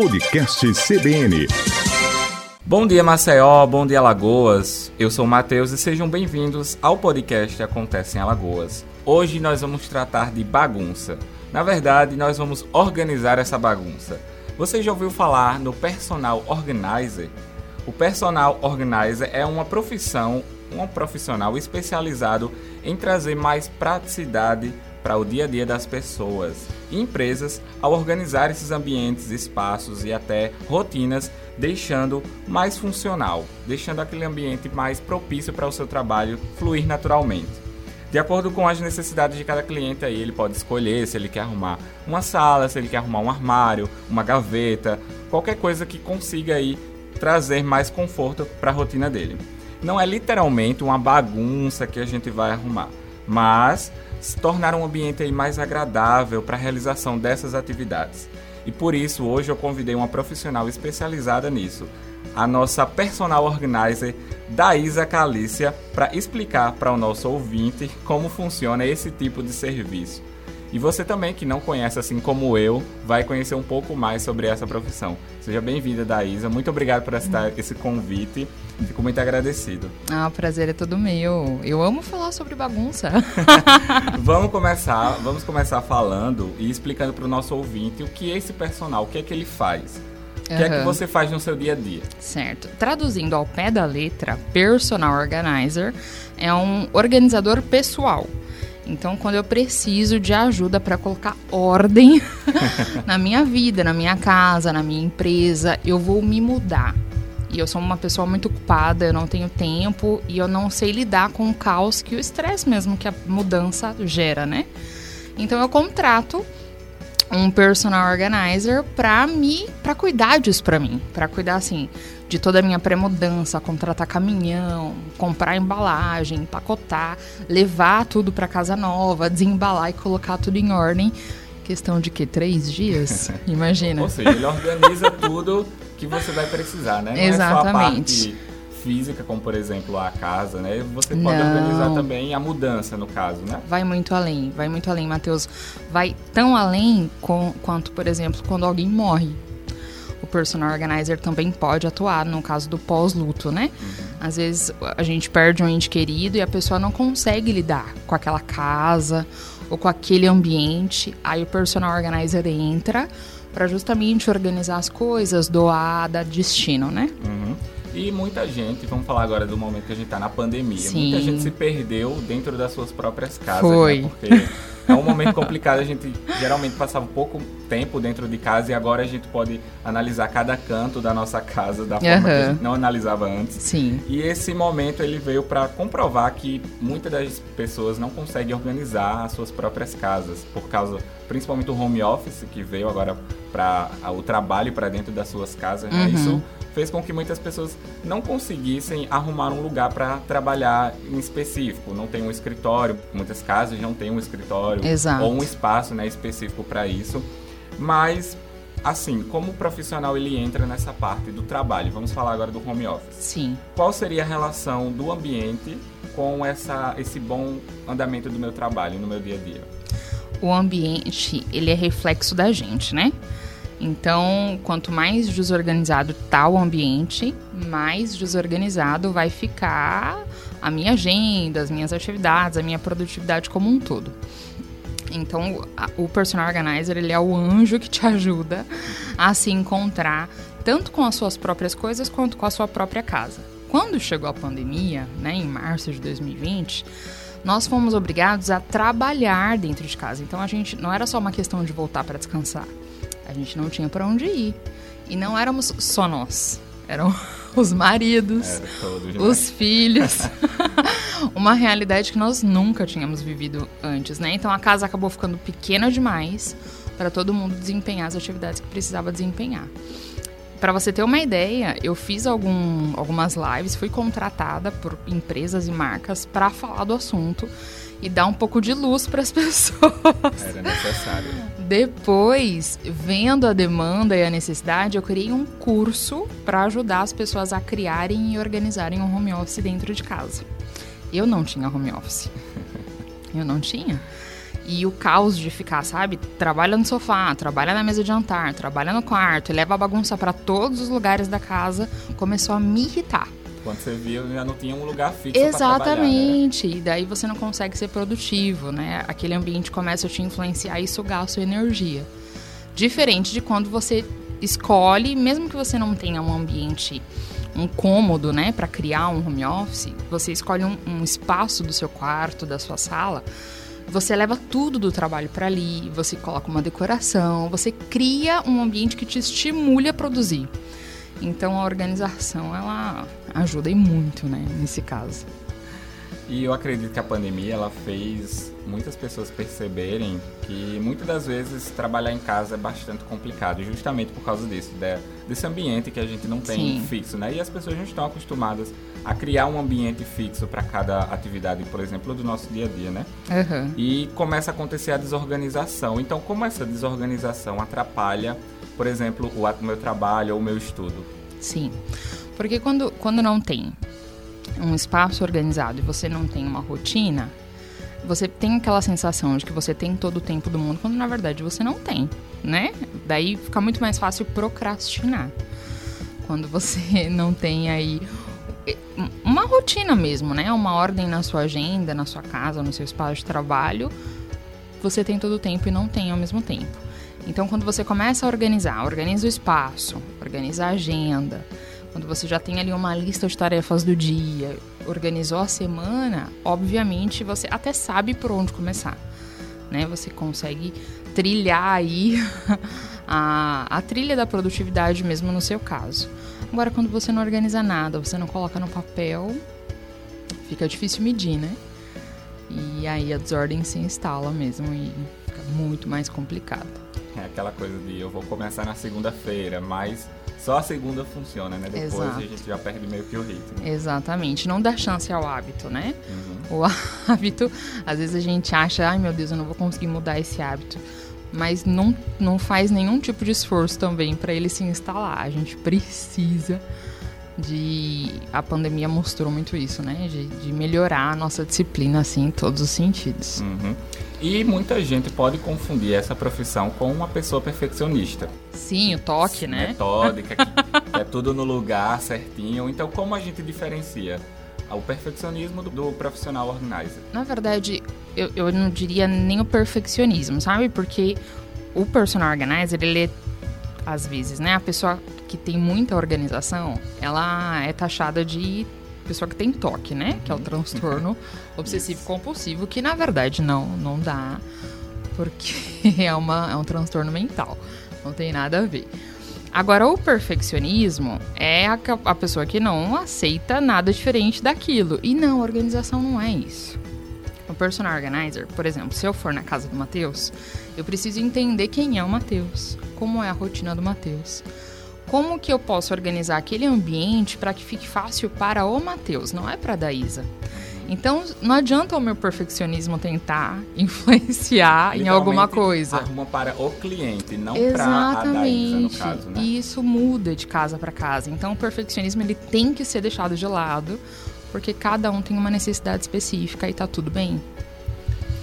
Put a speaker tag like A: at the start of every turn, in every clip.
A: Podcast CBN.
B: Bom dia, Maceió. Bom dia, Alagoas. Eu sou o Matheus e sejam bem-vindos ao podcast Acontece em Alagoas. Hoje nós vamos tratar de bagunça. Na verdade, nós vamos organizar essa bagunça. Você já ouviu falar no personal organizer? O personal organizer é uma profissão, um profissional especializado em trazer mais praticidade para o dia a dia das pessoas e empresas ao organizar esses ambientes, espaços e até rotinas, deixando mais funcional, deixando aquele ambiente mais propício para o seu trabalho fluir naturalmente. De acordo com as necessidades de cada cliente, aí ele pode escolher se ele quer arrumar uma sala, se ele quer arrumar um armário, uma gaveta, qualquer coisa que consiga aí trazer mais conforto para a rotina dele. Não é literalmente uma bagunça que a gente vai arrumar, mas se tornar um ambiente mais agradável para a realização dessas atividades. E por isso hoje eu convidei uma profissional especializada nisso, a nossa personal organizer Daísa Calícia, para explicar para o nosso ouvinte como funciona esse tipo de serviço. E você também, que não conhece assim como eu, vai conhecer um pouco mais sobre essa profissão. Seja bem-vinda, Daísa. Muito obrigado por aceitar esse convite. Fico muito agradecido.
C: Ah, o prazer é todo meu. Eu amo falar sobre bagunça.
B: vamos começar, vamos começar falando e explicando para o nosso ouvinte o que é esse personal, o que é que ele faz. O que uhum. é que você faz no seu dia a dia?
C: Certo. Traduzindo ao pé da letra, personal organizer é um organizador pessoal. Então, quando eu preciso de ajuda para colocar ordem na minha vida, na minha casa, na minha empresa, eu vou me mudar. E eu sou uma pessoa muito ocupada, eu não tenho tempo e eu não sei lidar com o caos que o estresse mesmo que a mudança gera, né? Então eu contrato um personal organizer para me para cuidar disso para mim, para cuidar assim de toda a minha pré-mudança, contratar caminhão, comprar embalagem, empacotar, levar tudo para casa nova, desembalar e colocar tudo em ordem. Questão de que três dias? Imagina.
B: Ou seja, ele organiza tudo que você vai precisar, né? Não
C: Exatamente.
B: É só a parte física, como por exemplo a casa, né? Você pode Não. organizar também a mudança, no caso, né?
C: Vai muito além, vai muito além, Matheus. Vai tão além com, quanto, por exemplo, quando alguém morre. O personal organizer também pode atuar no caso do pós-luto, né? Uhum. Às vezes a gente perde um ente querido e a pessoa não consegue lidar com aquela casa ou com aquele ambiente. Aí o personal organizer entra para justamente organizar as coisas, doar, dar destino, né?
B: Uhum. E muita gente, vamos falar agora do momento que a gente está na pandemia, Sim. muita gente se perdeu dentro das suas próprias casas, né?
C: Foi.
B: Né? Porque é um momento complicado, a gente geralmente passava pouco tempo dentro de casa e agora a gente pode analisar cada canto da nossa casa da forma uhum. que a gente não analisava antes.
C: Sim.
B: E esse momento ele veio para comprovar que muitas das pessoas não conseguem organizar as suas próprias casas por causa principalmente do home office que veio agora para o trabalho para dentro das suas casas. Né? Uhum. Isso fez com que muitas pessoas não conseguissem arrumar um lugar para trabalhar em específico. Não tem um escritório, muitas casas não tem um escritório
C: Exato.
B: ou um espaço né, específico para isso. Mas assim, como o profissional ele entra nessa parte do trabalho? Vamos falar agora do home office.
C: Sim.
B: Qual seria a relação do ambiente com essa, esse bom andamento do meu trabalho no meu dia a dia?
C: O ambiente, ele é reflexo da gente, né? Então, quanto mais desorganizado tá o ambiente, mais desorganizado vai ficar a minha agenda, as minhas atividades, a minha produtividade como um todo. Então, o personal organizer ele é o anjo que te ajuda a se encontrar tanto com as suas próprias coisas quanto com a sua própria casa. Quando chegou a pandemia, né, em março de 2020, nós fomos obrigados a trabalhar dentro de casa. Então, a gente não era só uma questão de voltar para descansar a gente não tinha para onde ir. E não éramos só nós, eram os maridos, os filhos. Uma realidade que nós nunca tínhamos vivido antes, né? Então a casa acabou ficando pequena demais para todo mundo desempenhar as atividades que precisava desempenhar. Para você ter uma ideia, eu fiz algum, algumas lives, fui contratada por empresas e marcas para falar do assunto e dar um pouco de luz para as pessoas.
B: Era necessário.
C: Depois, vendo a demanda e a necessidade, eu criei um curso para ajudar as pessoas a criarem e organizarem um home office dentro de casa. Eu não tinha home office. Eu não tinha. E o caos de ficar, sabe? Trabalha no sofá, trabalha na mesa de jantar, trabalha no quarto, leva a bagunça para todos os lugares da casa, começou a me irritar.
B: Quando você viu, já não tinha um lugar fixo
C: Exatamente.
B: Pra
C: e daí você não consegue ser produtivo, né? Aquele ambiente começa a te influenciar e sugar a sua energia. Diferente de quando você escolhe, mesmo que você não tenha um ambiente um cômodo, né, para criar um home office, você escolhe um, um, espaço do seu quarto, da sua sala, você leva tudo do trabalho para ali, você coloca uma decoração, você cria um ambiente que te estimule a produzir. Então a organização ela ajuda e muito, né, nesse caso.
B: E eu acredito que a pandemia ela fez muitas pessoas perceberem que muitas das vezes trabalhar em casa é bastante complicado, justamente por causa disso, desse ambiente que a gente não tem Sim. fixo, né? E as pessoas não estão acostumadas a criar um ambiente fixo para cada atividade, por exemplo, do nosso dia a dia, né? Uhum. E começa a acontecer a desorganização. Então, como essa desorganização atrapalha, por exemplo, o meu trabalho ou o meu estudo?
C: Sim, porque quando, quando não tem um espaço organizado e você não tem uma rotina, você tem aquela sensação de que você tem todo o tempo do mundo, quando na verdade você não tem, né? Daí fica muito mais fácil procrastinar. Quando você não tem aí uma rotina mesmo, né? Uma ordem na sua agenda, na sua casa, no seu espaço de trabalho, você tem todo o tempo e não tem ao mesmo tempo. Então, quando você começa a organizar, organiza o espaço, organiza a agenda, quando você já tem ali uma lista de tarefas do dia, organizou a semana, obviamente você até sabe por onde começar. Né? Você consegue trilhar aí a, a trilha da produtividade mesmo no seu caso. Agora, quando você não organiza nada, você não coloca no papel, fica difícil medir, né? E aí a desordem se instala mesmo e fica muito mais complicado.
B: É aquela coisa de eu vou começar na segunda-feira, mas só a segunda funciona, né? Depois Exato. a gente já perde meio que o ritmo.
C: Exatamente. Não dá chance ao hábito, né? Uhum. O hábito, às vezes a gente acha, ai meu Deus, eu não vou conseguir mudar esse hábito. Mas não, não faz nenhum tipo de esforço também para ele se instalar. A gente precisa de. A pandemia mostrou muito isso, né? De, de melhorar a nossa disciplina, assim, em todos os sentidos.
B: Uhum. E muita gente pode confundir essa profissão com uma pessoa perfeccionista.
C: Sim, o toque, né?
B: Metódica, que é tudo no lugar certinho. Então, como a gente diferencia o perfeccionismo do, do profissional organizer?
C: Na verdade, eu, eu não diria nem o perfeccionismo, sabe? Porque o personal organizer, ele é, às vezes, né? A pessoa que tem muita organização, ela é taxada de pessoa que tem toque, né? Que é o transtorno obsessivo compulsivo, que na verdade não, não dá, porque é, uma, é um transtorno mental. Não tem nada a ver. Agora, o perfeccionismo é a, a pessoa que não aceita nada diferente daquilo. E não, organização não é isso. O personal organizer, por exemplo, se eu for na casa do Matheus, eu preciso entender quem é o Matheus, como é a rotina do Matheus como que eu posso organizar aquele ambiente para que fique fácil para o Matheus, não é para a Daísa. Então, não adianta o meu perfeccionismo tentar influenciar em alguma coisa.
B: Arruma para o cliente, não para a Daísa, no caso, né?
C: E isso muda de casa para casa. Então, o perfeccionismo ele tem que ser deixado de lado, porque cada um tem uma necessidade específica e tá tudo bem.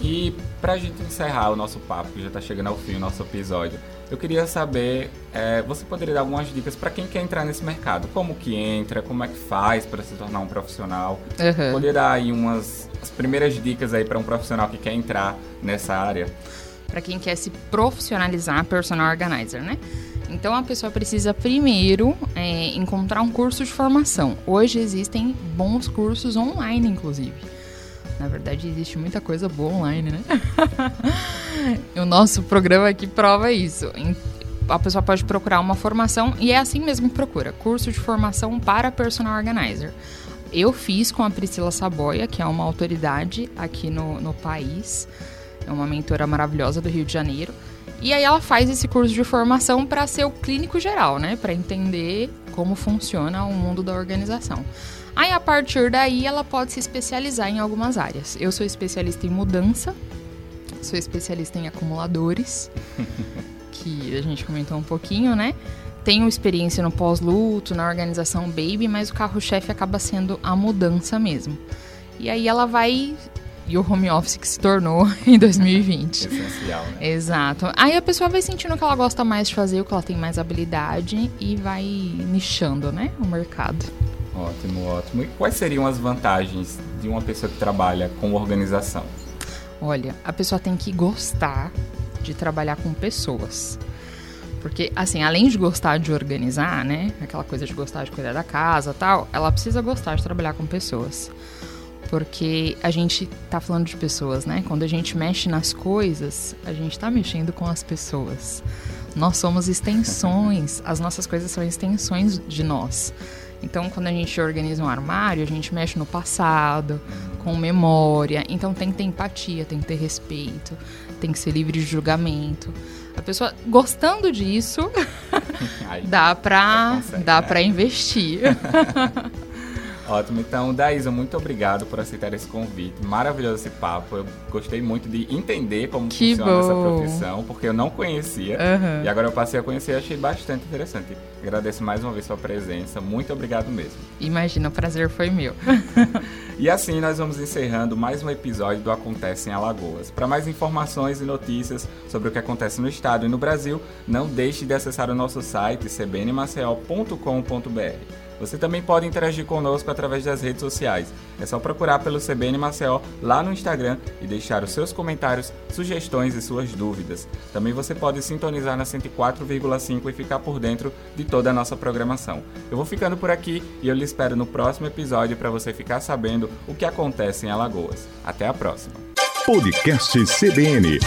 B: E para a gente encerrar o nosso papo, que já está chegando ao fim o nosso episódio, eu queria saber, é, você poderia dar algumas dicas para quem quer entrar nesse mercado? Como que entra, como é que faz para se tornar um profissional? Uhum. Poderia dar aí umas as primeiras dicas aí para um profissional que quer entrar nessa área?
C: Para quem quer se profissionalizar, personal organizer, né? Então a pessoa precisa primeiro é, encontrar um curso de formação. Hoje existem bons cursos online, inclusive. Na verdade, existe muita coisa boa online, né? o nosso programa aqui prova isso. A pessoa pode procurar uma formação e é assim mesmo que procura: curso de formação para personal organizer. Eu fiz com a Priscila Saboia, que é uma autoridade aqui no, no país, é uma mentora maravilhosa do Rio de Janeiro. E aí ela faz esse curso de formação para ser o clínico geral, né? Para entender como funciona o mundo da organização. Aí a partir daí ela pode se especializar em algumas áreas. Eu sou especialista em mudança, sou especialista em acumuladores, que a gente comentou um pouquinho, né? Tenho experiência no pós-luto, na organização baby, mas o carro-chefe acaba sendo a mudança mesmo. E aí ela vai E o home office que se tornou em 2020.
B: Essencial, né?
C: Exato. Aí a pessoa vai sentindo o que ela gosta mais de fazer, o que ela tem mais habilidade e vai nichando, né, o mercado.
B: Ótimo, ótimo. E quais seriam as vantagens de uma pessoa que trabalha com organização?
C: Olha, a pessoa tem que gostar de trabalhar com pessoas. Porque, assim, além de gostar de organizar, né? Aquela coisa de gostar de cuidar da casa tal, ela precisa gostar de trabalhar com pessoas. Porque a gente tá falando de pessoas, né? Quando a gente mexe nas coisas, a gente tá mexendo com as pessoas. Nós somos extensões, as nossas coisas são extensões de nós. Então, quando a gente organiza um armário, a gente mexe no passado, com memória. Então, tem que ter empatia, tem que ter respeito, tem que ser livre de julgamento. A pessoa gostando disso,
B: Aí,
C: dá pra,
B: consegue,
C: dá
B: né?
C: pra investir.
B: Ótimo, então, Daísa, muito obrigado por aceitar esse convite. Maravilhoso esse papo. Eu gostei muito de entender como
C: Que
B: funciona essa
C: bom.
B: profissão, porque eu não conhecia.
C: Aham.
B: E agora eu passei a conhecer e achei bastante interessante. Agradeço mais uma vez sua presença. Muito obrigado mesmo.
C: Imagina, o prazer foi meu.
B: E assim nós vamos encerrando mais um episódio do Acontece em Alagoas. Para mais informações e notícias sobre o que acontece no estado e no Brasil, não deixe de acessar o nosso site cbnmaceo.com.br. Você também pode interagir conosco através das redes sociais. É só procurar pelo CBN Maceió lá no Instagram e deixar os seus comentários, sugestões e suas dúvidas. Também você pode sintonizar na 104,5 e ficar por dentro de toda a nossa programação. Eu vou ficando por aqui e eu lhe espero no próximo episódio para você ficar sabendo o que acontece em Alagoas. Até a próxima!
A: Podcast CBN.